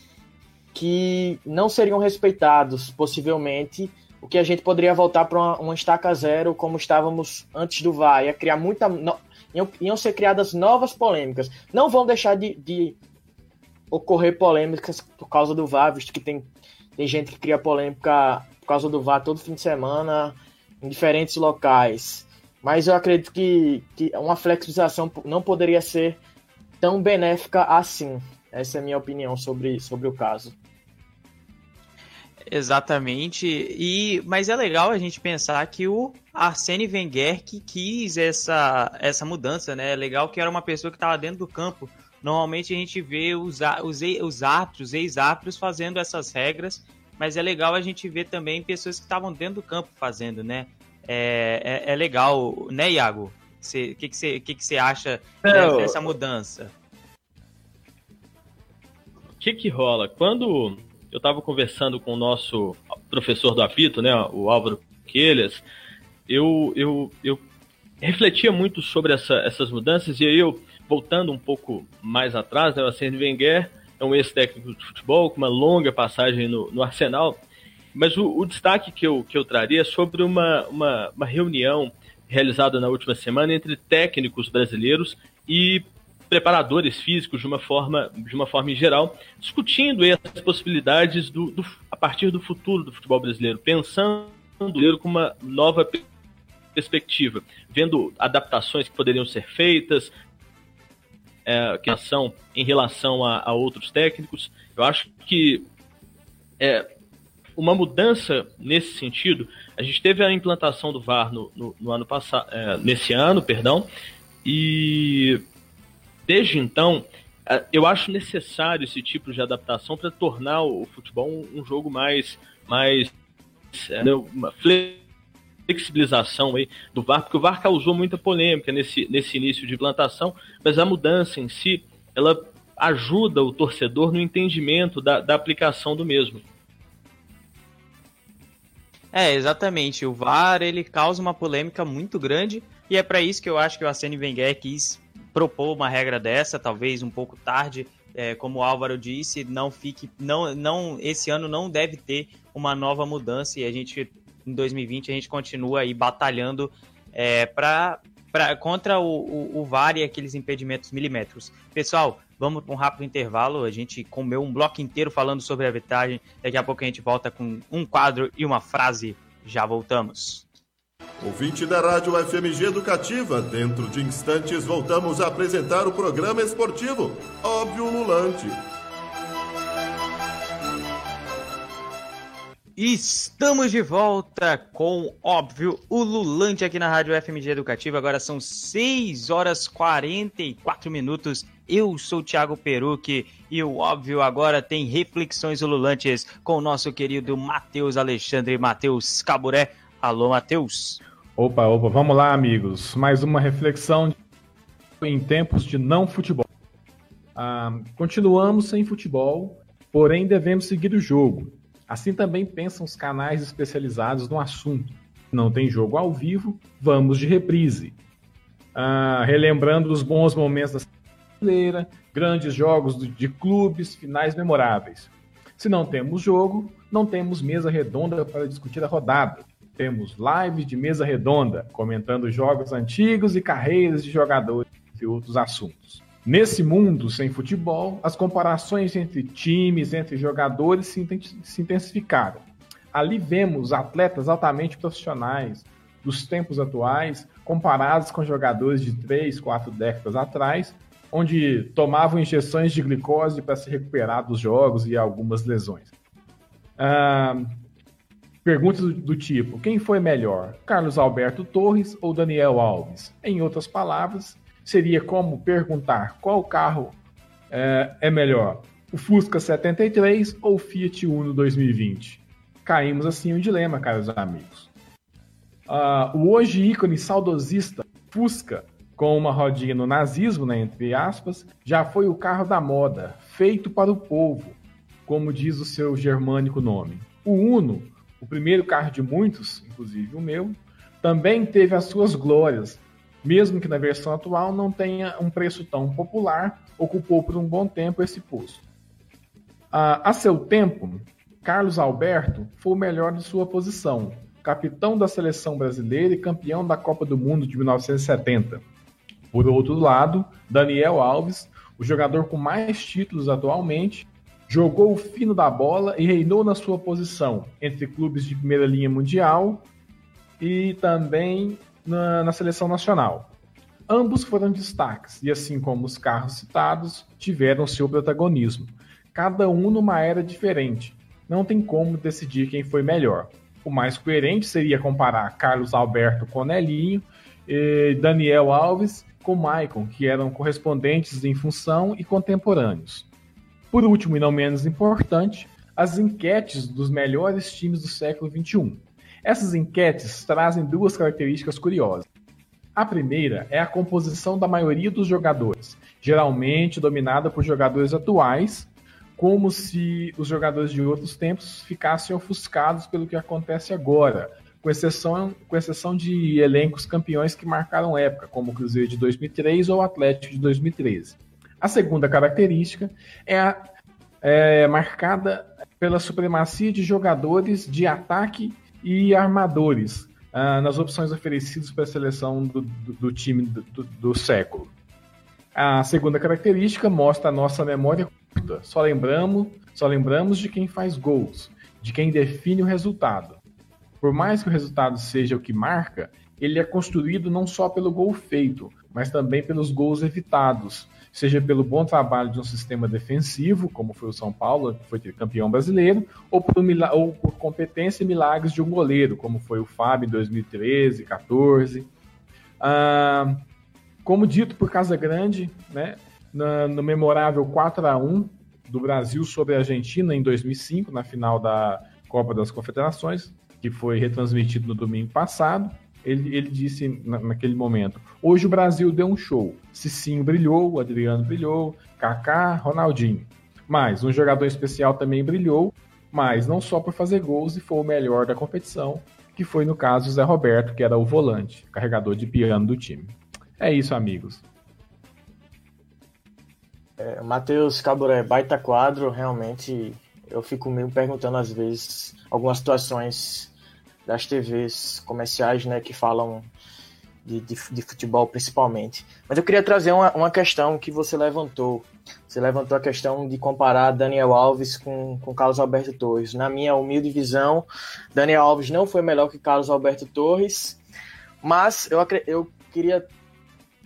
que não seriam respeitados, possivelmente, o que a gente poderia voltar para uma, uma, estaca zero como estávamos antes do VAR, ia criar muita. No, iam, iam, ser criadas novas polêmicas. Não vão deixar de, de, ocorrer polêmicas por causa do VAR, visto que tem, tem gente que cria polêmica por causa do VAR todo fim de semana em diferentes locais. Mas eu acredito que, que uma flexibilização não poderia ser tão benéfica assim. Essa é a minha opinião sobre, sobre o caso. Exatamente. E mas é legal a gente pensar que o Arsene Wenger que quis essa essa mudança, né? É legal que era uma pessoa que estava dentro do campo. Normalmente a gente vê os os, os árbitros, ex-árbitros fazendo essas regras, mas é legal a gente ver também pessoas que estavam dentro do campo fazendo, né? É, é, é legal, né, Iago? O que, que, você, que, que você acha Não. dessa mudança? O que que rola? Quando eu estava conversando com o nosso professor do apito, né, o Álvaro Quelhas, eu, eu, eu refletia muito sobre essa, essas mudanças e aí eu, voltando um pouco mais atrás, né, o Arsene Wenger é um ex-técnico de futebol com uma longa passagem no, no Arsenal, mas o, o, destaque que eu, que eu traria é sobre uma, uma, uma reunião realizada na última semana entre técnicos brasileiros e preparadores físicos de uma forma, de uma forma em geral, discutindo as possibilidades do, do, a partir do futuro do futebol brasileiro, pensando o com uma nova perspectiva, vendo adaptações que poderiam ser feitas, é, que ação em relação a, a, outros técnicos. Eu acho que é, uma mudança nesse sentido. A gente teve a implantação do VAR no, no, no ano passado, é, nesse ano, perdão, e Desde então, é, eu acho necessário esse tipo de adaptação para tornar o futebol um, jogo mais, mais é, né, uma flexibilização aí do VAR, porque o VAR causou muita polêmica nesse, nesse início de implantação, mas a mudança em si, ela ajuda o torcedor no entendimento da, da aplicação do mesmo. É, exatamente. O VAR ele causa uma polêmica muito grande e é para isso que eu acho que o Arsene Wenger quis propor uma regra dessa, talvez um pouco tarde, é, como o Álvaro disse, não fique, não, não, esse ano não deve ter uma nova mudança e a gente em 2020 a gente continua aí batalhando é, para contra o, o, o, VAR e aqueles impedimentos milimétricos. Pessoal, vamos para um rápido intervalo. A gente comeu um bloco inteiro falando sobre a arbitragem. Daqui a pouco a gente volta com um quadro e uma frase. Já voltamos. Ouvinte da Rádio FMG Educativa, dentro de instantes voltamos a apresentar o programa esportivo Óbvio Lulante. Estamos de volta com, óbvio, o Lulante aqui na Rádio FMG Educativa. Agora são 6 horas 44 minutos. Eu sou o Thiago Peruque e o óbvio agora tem reflexões ululantes com o nosso querido Matheus Alexandre Matheus Caburé. Alô, Matheus. Opa, opa, vamos lá, amigos. Mais uma reflexão em tempos de não futebol. Ah, continuamos sem futebol, porém devemos seguir o jogo. Assim também pensam os canais especializados no assunto. Não tem jogo ao vivo, vamos de reprise. Ah, relembrando os bons momentos da brasileira, grandes jogos de clubes, finais memoráveis. Se não temos jogo, não temos mesa redonda para discutir a rodada. Temos lives de mesa redonda, comentando jogos antigos e carreiras de jogadores e outros assuntos. Nesse mundo sem futebol, as comparações entre times, entre jogadores se intensificaram. Ali vemos atletas altamente profissionais dos tempos atuais comparados com jogadores de 3, 4 décadas atrás, onde tomavam injeções de glicose para se recuperar dos jogos e algumas lesões. Ah, Perguntas do, do, tipo: quem foi melhor, Carlos Alberto Torres ou Daniel Alves? Em outras palavras, seria como perguntar qual carro é, é melhor, o Fusca 73 ou o Fiat Uno 2020? Caímos assim um dilema, caros amigos. Uh, o hoje ícone saudosista Fusca, com uma rodinha no nazismo, né, entre aspas, já foi o carro da moda, feito para o povo, como diz o seu germânico nome. O Uno, o primeiro carro de muitos, inclusive o meu, também teve as suas glórias, mesmo que na versão atual não tenha um preço tão popular, ocupou por um bom tempo esse posto. Uh, a seu tempo, Carlos Alberto foi o melhor de sua posição, capitão da seleção brasileira e campeão da Copa do Mundo de 1970. Por outro lado, Daniel Alves, o jogador com mais títulos atualmente, jogou o fino da bola e reinou na sua posição entre clubes de primeira linha mundial e também na, na seleção nacional. Ambos foram destaques e, assim como os carros citados, tiveram seu protagonismo, cada um numa era diferente. Não tem como decidir quem foi melhor. O mais coerente seria comparar Carlos Alberto com Nelinho e Daniel Alves com Maicon, que eram correspondentes em função e contemporâneos. Por último e não menos importante, as enquetes dos melhores times do século XXI. Essas enquetes trazem duas características curiosas. A primeira é a composição da maioria dos jogadores, geralmente dominada por jogadores atuais, como se os jogadores de outros tempos ficassem ofuscados pelo que acontece agora, com exceção, com exceção de elencos campeões que marcaram época, como o Cruzeiro de 2003 ou o Atlético de 2013. A segunda característica é, a, é marcada pela supremacia de jogadores de ataque e armadores ah, nas opções oferecidas para a seleção do, do, do time do, do século. A segunda característica mostra a nossa memória curta. Só lembramos, só lembramos de quem faz gols, de quem define o resultado. Por mais que o resultado seja o que marca, ele é construído não só pelo gol feito, mas também pelos gols evitados, seja pelo bom trabalho de um sistema defensivo, como foi o São Paulo, que foi campeão brasileiro, ou por, ou por competência e milagres de um goleiro, como foi o Fábio em 2013, 14. Ah, como dito por Casa Grande, né, no, memorável 4 a 1 do Brasil sobre a Argentina em 2005, na final da Copa das Confederações, que foi retransmitido no domingo passado, ele, ele disse na, naquele momento: hoje o Brasil deu um show. Cicinho brilhou, Adriano brilhou, Kaká, Ronaldinho. Mas um jogador especial também brilhou, mas não só por fazer gols e foi o melhor da competição, que foi no caso Zé Roberto, que era o volante, carregador de piano do time. É isso, amigos. É, Matheus Caburé, baita quadro, realmente eu fico meio perguntando às vezes algumas situações das TVs comerciais, né, que falam de, de, de, futebol principalmente. Mas eu queria trazer uma, uma questão que você levantou. Você levantou a questão de comparar Daniel Alves com, com Carlos Alberto Torres. Na minha humilde visão, Daniel Alves não foi melhor que Carlos Alberto Torres, mas eu, eu queria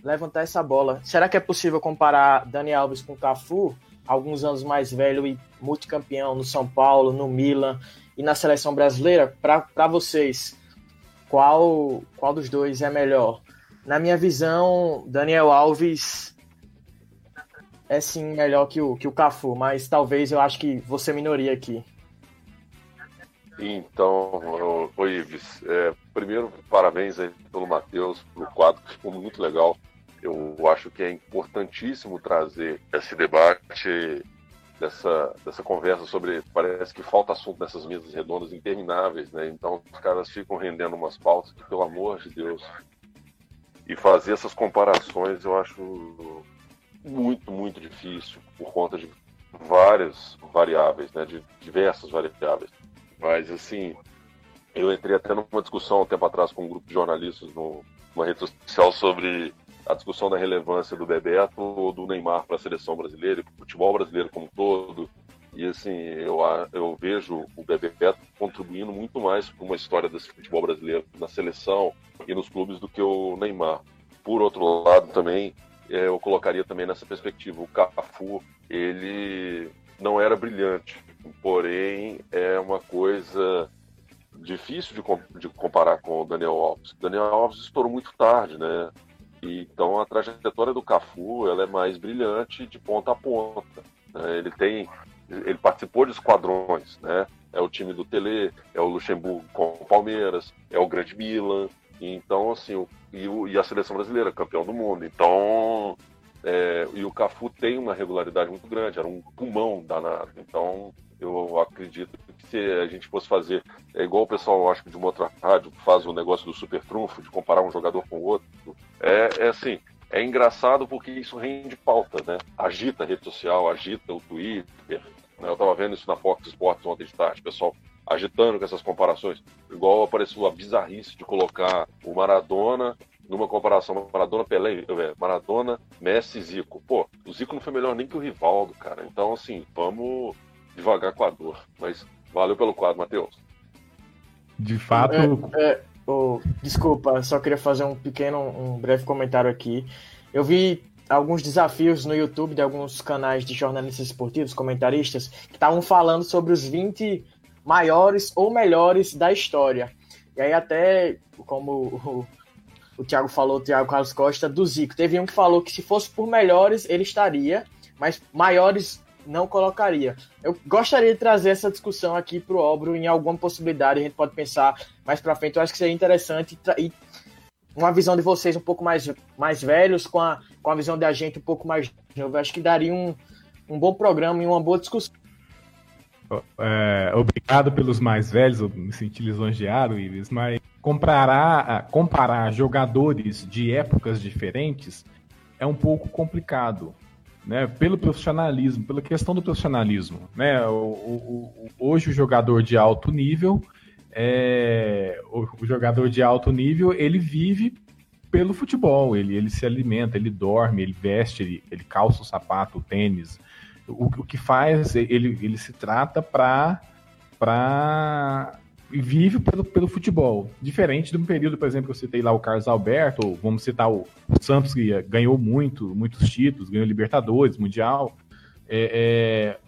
levantar essa bola. Será que é possível comparar Dani Alves com Cafu, alguns anos mais velho e multicampeão no São Paulo, no Milan e na seleção brasileira? Para vocês, qual, qual dos dois é melhor? Na minha visão, Daniel Alves é sim melhor que o, que o Cafu, mas talvez eu acho que você minoria aqui. Então, o Ives, é, primeiro, parabéns aí pelo Matheus, pelo quadro, que ficou muito legal. Eu acho que é importantíssimo trazer esse debate, dessa, dessa conversa sobre. Parece que falta assunto nessas mesas redondas intermináveis, né? Então os caras ficam rendendo umas pautas que, pelo amor de Deus. E fazer essas comparações eu acho muito, muito difícil por conta de várias variáveis, né? De diversas variáveis. Mas, assim, eu entrei até numa discussão um tempo atrás com um grupo de jornalistas numa rede social sobre a discussão da relevância do Bebeto ou do Neymar para a seleção brasileira, para o futebol brasileiro como um todo. E assim, eu, eu vejo o Bebeto contribuindo muito mais para uma história desse futebol brasileiro na seleção e nos clubes do que o Neymar. Por outro lado, também, é, eu colocaria também nessa perspectiva o Cafu, ele não era brilhante, porém é uma coisa difícil de, comparar com o Daniel Alves. O Daniel Alves estourou muito tarde, né? Então a trajetória do Cafu ela é mais brilhante de ponta a ponta. Né? Ele tem, ele participou de esquadrões, né? é o time do Tele, é o Luxemburgo com o Palmeiras, é o Grande Milan. Então, assim, o, e, o, e, a seleção brasileira, campeão do mundo. Então, é, e o Cafu tem uma regularidade muito grande, era um pulmão danado. Então, eu acredito que se a gente fosse fazer, é igual o pessoal, acho que de uma outra rádio, faz o negócio do super trunfo, de comparar um jogador com o outro. É, é assim, é engraçado porque isso rende pauta, né? Agita a rede social, agita o Twitter. Né? Eu estava vendo isso na Fox Sports ontem de tarde, pessoal agitando com essas comparações. Igual apareceu a bizarrice de colocar o Maradona numa comparação Maradona Pelé, Maradona, Messi e Zico. Pô, o Zico não foi melhor nem que o Rivaldo, cara. Então, assim, vamos devagar com a dor. Mas valeu pelo quadro, Matheus. De fato. É, é, oh, desculpa, só queria fazer um pequeno, um breve comentário aqui. Eu vi alguns desafios no YouTube de alguns canais de jornalistas esportivos, comentaristas, que estavam falando sobre os 20 maiores ou melhores da história. E aí até, como o, Thiago falou, o Thiago Carlos Costa, do Zico. Teve um que falou que se fosse por melhores, ele estaria, mas maiores não colocaria. Eu gostaria de trazer essa discussão aqui para o Obro em alguma possibilidade, a gente pode pensar mais para frente. Eu acho que seria interessante e uma visão de vocês um pouco mais, mais velhos com a, com a visão da gente um pouco mais novo. Eu acho que daria um, um bom programa e uma boa discussão. É, obrigado pelos mais velhos, eu me senti lisonjeado, Ives, mas comparar, comparar jogadores de épocas diferentes é um pouco complicado né, pelo profissionalismo, pela questão do profissionalismo. Né, o, o, o, hoje o jogador de alto nível, é, o, jogador de alto nível, ele vive pelo futebol, ele, ele se alimenta, ele dorme, ele veste, ele, ele calça o sapato, o tênis. O, o que faz, ele, ele se trata para vive pelo, pelo futebol. Diferente de um período, por exemplo, que eu citei lá o Carlos Alberto, ou vamos citar o, Santos, que ganhou muito, muitos títulos, ganhou Libertadores, Mundial. É, é,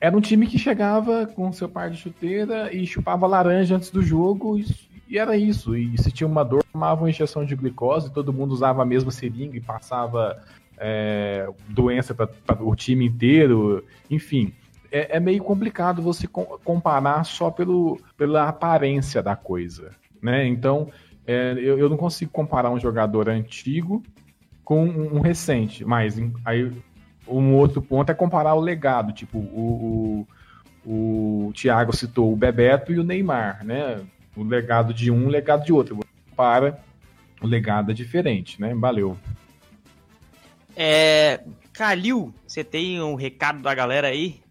era um time que chegava com seu par de chuteira e chupava laranja antes do jogo, e, e era isso. E se tinha uma dor, tomava uma injeção de glicose, todo mundo usava a mesma seringa e passava é, doença para o time inteiro, enfim é, é meio complicado você comparar só pelo, pela aparência da coisa, né? Então, é, eu, eu não consigo comparar um jogador antigo com um, um recente, mas aí um outro ponto é comparar o legado, tipo, o, o, o Thiago citou o Bebeto e o Neymar, né? O legado de um, o legado de outro. Para o legado é diferente, né? Valeu. É, Calil, você tem um recado da galera aí?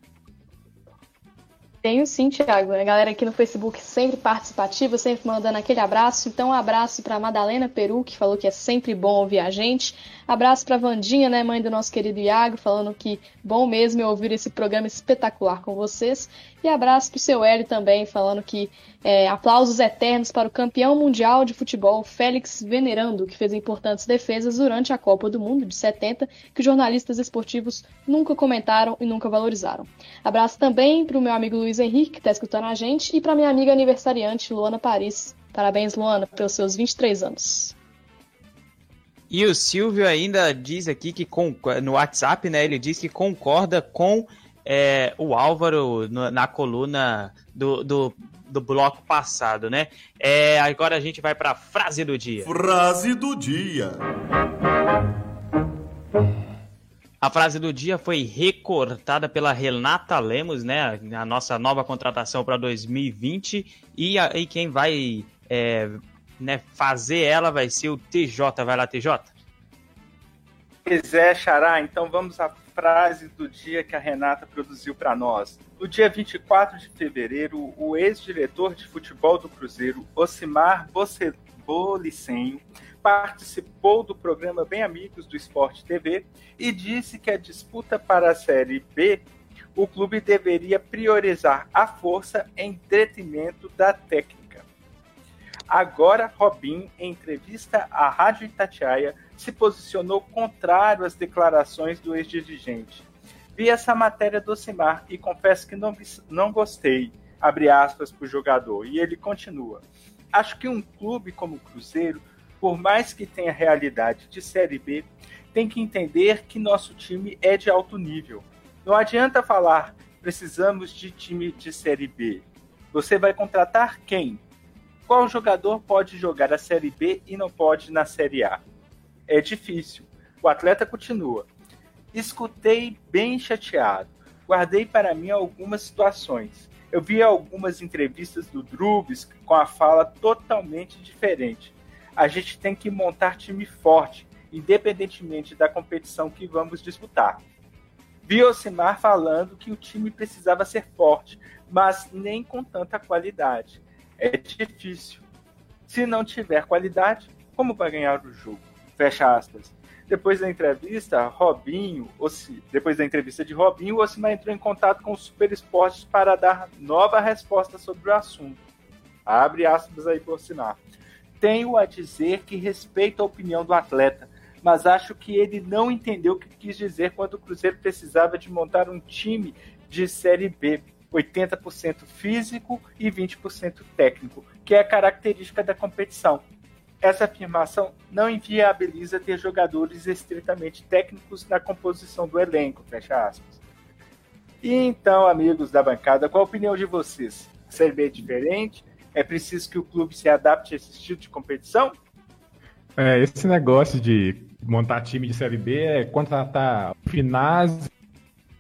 Tenho sim, Thiago. A galera aqui no Facebook sempre participativa, sempre mandando aquele abraço. Então, um abraço para Madalena Peru, que falou que é sempre bom ouvir a gente. Abraço para Vandinha, né, mãe do nosso querido Iago, falando que bom mesmo é ouvir esse programa espetacular com vocês. E abraço para o seu Hélio também, falando que é, aplausos eternos para o campeão mundial de futebol Félix Venerando, que fez importantes defesas durante a Copa do Mundo de 70, que jornalistas esportivos nunca comentaram e nunca valorizaram. Abraço também para o meu amigo Luiz Henrique, que está escutando a gente, e para minha amiga aniversariante Luana Paris. Parabéns, Luana, pelos seus 23 anos. E o Silvio ainda diz aqui que com, no WhatsApp, né? Ele diz que concorda com é, o Álvaro no, na coluna do, do, do, bloco passado, né? É, agora a gente vai para a frase do dia. Frase do dia. A frase do dia foi recortada pela Renata Lemos, né? A nossa nova contratação para 2020. E, quem vai é, né, fazer ela vai ser o TJ. Vai lá, TJ. Quiser, Xará, então vamos à frase do dia que a Renata produziu para nós. No dia 24 de fevereiro, o ex-diretor de futebol do Cruzeiro, Ocimar Bolicenho, participou do programa Bem Amigos do Esporte TV e disse que a disputa para a Série B, o clube deveria priorizar a força em detrimento da técnica. Agora, Robin, em entrevista à Rádio Itatiaia, se posicionou contrário às declarações do ex-dirigente. Vi essa matéria do Simar e confesso que não, não gostei, abre aspas para o jogador. E ele continua. Acho que um clube como o Cruzeiro, por mais que tenha realidade de Série B, tem que entender que nosso time é de alto nível. Não adianta falar Precisamos de time de Série B. Você vai contratar quem? Qual jogador pode jogar a Série B e não pode na Série A? É difícil. O atleta continua. Escutei bem chateado. Guardei para mim algumas situações. Eu vi algumas entrevistas do Drubis com a fala totalmente diferente. A gente tem que montar time forte, independentemente da competição que vamos disputar. Vi Osimar falando que o time precisava ser forte, mas nem com tanta qualidade. É difícil. Se não tiver qualidade, como vai ganhar o jogo? Fecha aspas. Depois da entrevista, Robinho, depois da entrevista de Robinho, Osimar entrou em contato com o Super Esportes para dar nova resposta sobre o assunto. Abre aspas aí por Osimar. Tenho a dizer que respeito a opinião do atleta, mas acho que ele não entendeu o que quis dizer quando o Cruzeiro precisava de montar um time de Série B, 80% físico e 20% técnico, que é a característica da competição. Essa afirmação não inviabiliza ter jogadores estritamente técnicos na composição do elenco, fecha aspas. E então, amigos da bancada, qual a opinião de vocês? A Série B é diferente? É preciso que o clube se adapte a esse estilo de competição? É, esse negócio de montar time de Série B é contratar Finaz,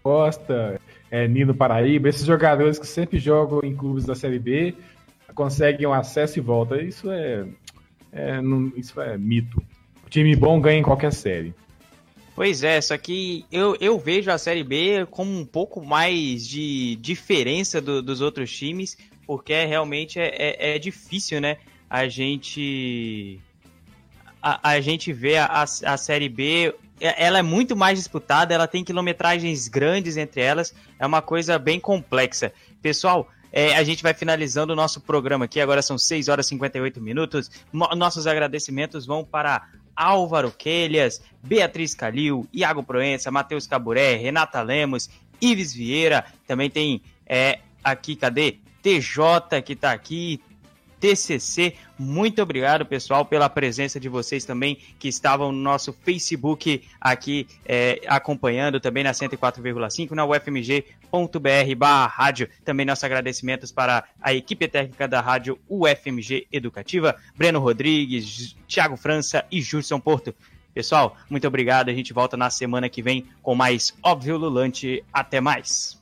Costa, é, Nino Paraíba, esses jogadores que sempre jogam em clubes da Série B conseguem um acesso e volta. Isso é, é não, isso é mito. O time bom ganha em qualquer série. Pois é, só que eu, eu vejo a Série B como um pouco mais de diferença do, dos outros times, porque realmente é, é, é difícil, né? A gente a, a gente vê a, a Série B, é, ela é muito mais disputada, ela tem quilometragens grandes entre elas, é uma coisa bem complexa. Pessoal, é, a gente vai finalizando o nosso programa aqui, agora são 6 horas e 58 minutos. Nossos agradecimentos vão para Álvaro Quelhas, Beatriz Calil, Iago Proença, Matheus Caburé, Renata Lemos, Ives Vieira, também tem é, aqui, cadê? TJ que está aqui, TCC. Muito obrigado, pessoal, pela presença de vocês também que estavam no nosso Facebook aqui é, acompanhando também na 104,5 na ufmg.br barra rádio. Também nossos agradecimentos para a equipe técnica da rádio UFMG Educativa, Breno Rodrigues, Thiago França e Júlio Porto. Pessoal, muito obrigado. A gente volta na semana que vem com mais Óbvio Lulante. Até mais.